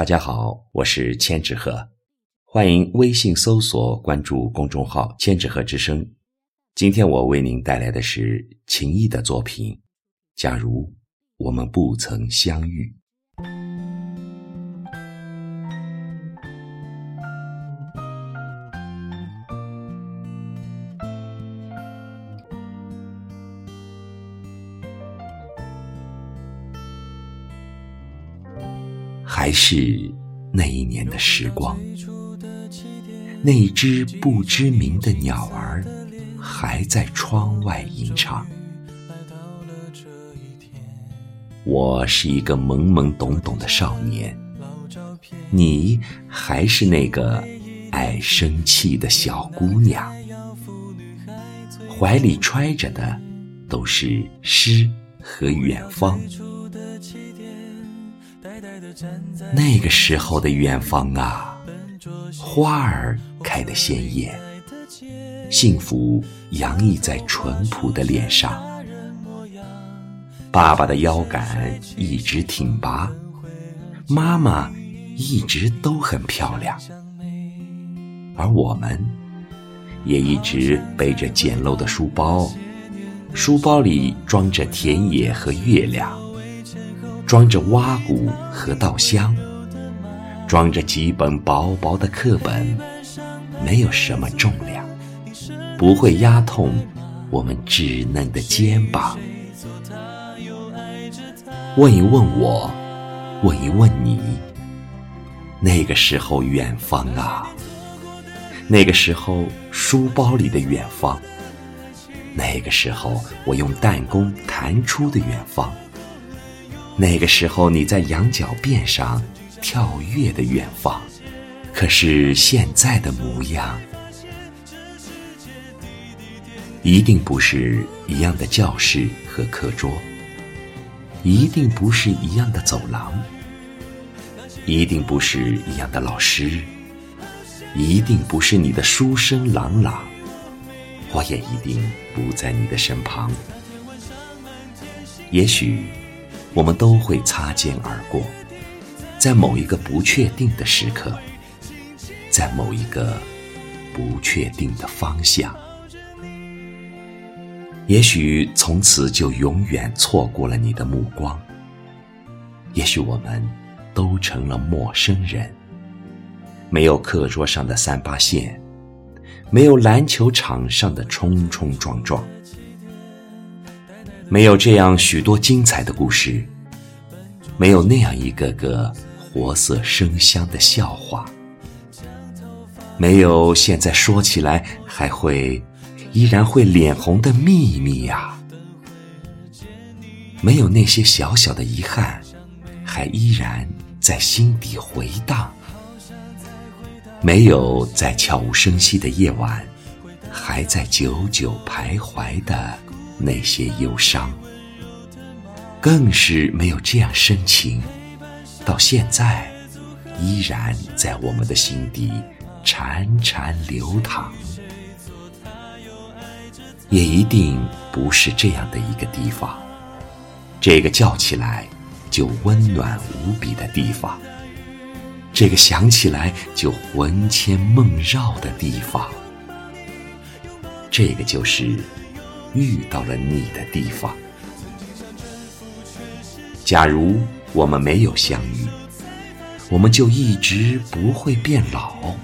大家好，我是千纸鹤，欢迎微信搜索关注公众号“千纸鹤之声”。今天我为您带来的是秦毅的作品《假如我们不曾相遇》。还是那一年的时光，那只不知名的鸟儿还在窗外吟唱。我是一个懵懵懂懂的少年，你还是那个爱生气的小姑娘，怀里揣着的都是诗和远方。那个时候的远方啊，花儿开得鲜艳，幸福洋溢在淳朴的脸上。爸爸的腰杆一直挺拔，妈妈一直都很漂亮，而我们也一直背着简陋的书包，书包里装着田野和月亮。装着蛙鼓和稻香，装着几本薄薄的课本，没有什么重量，不会压痛我们稚嫩的肩膀。问一问我，问一问你，那个时候远方啊，那个时候书包里的远方，那个时候我用弹弓弹出的远方。那个时候，你在羊角辫上跳跃的远方，可是现在的模样，一定不是一样的教室和课桌，一定不是一样的走廊，一定不是一样的老师，一定不是你的书声朗朗，我也一定不在你的身旁，也许。我们都会擦肩而过，在某一个不确定的时刻，在某一个不确定的方向，也许从此就永远错过了你的目光。也许我们都成了陌生人，没有课桌上的三八线，没有篮球场上的冲冲撞撞。没有这样许多精彩的故事，没有那样一个个活色生香的笑话，没有现在说起来还会依然会脸红的秘密呀，没有那些小小的遗憾，还依然在心底回荡，没有在悄无声息的夜晚，还在久久徘徊的。那些忧伤，更是没有这样深情，到现在依然在我们的心底潺潺流淌。也一定不是这样的一个地方，这个叫起来就温暖无比的地方，这个想起来就魂牵梦绕的地方，这个就是。遇到了你的地方。假如我们没有相遇，我们就一直不会变老，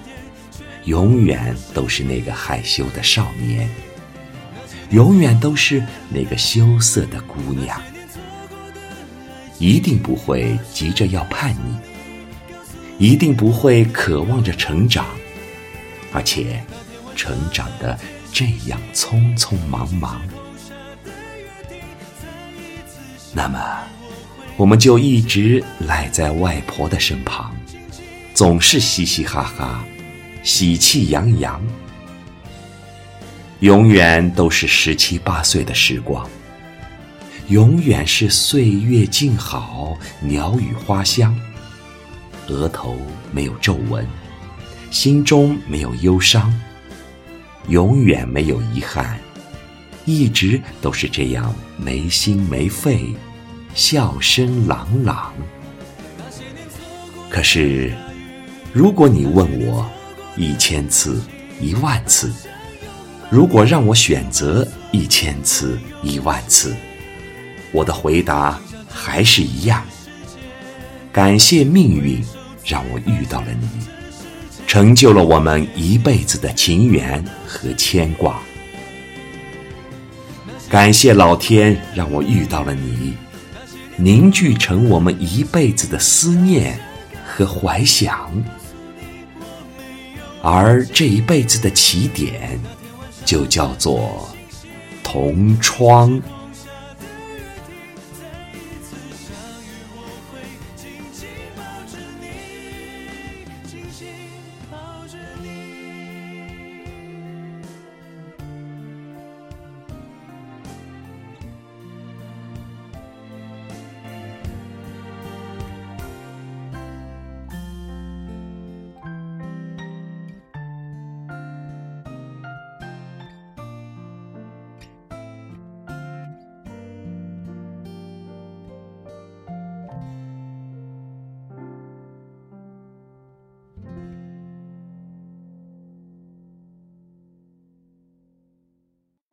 永远都是那个害羞的少年，永远都是那个羞涩的姑娘，一定不会急着要叛逆，一定不会渴望着成长，而且成长的。这样匆匆忙忙，那么我们就一直赖在外婆的身旁，总是嘻嘻哈哈，喜气洋洋，永远都是十七八岁的时光，永远是岁月静好，鸟语花香，额头没有皱纹，心中没有忧伤。永远没有遗憾，一直都是这样没心没肺，笑声朗朗。可是，如果你问我一千次、一万次，如果让我选择一千次、一万次，我的回答还是一样。感谢命运让我遇到了你，成就了我们一辈子的情缘和牵挂。感谢老天让我遇到了你，凝聚成我们一辈子的思念和怀想。而这一辈子的起点，就叫做同窗。抱着你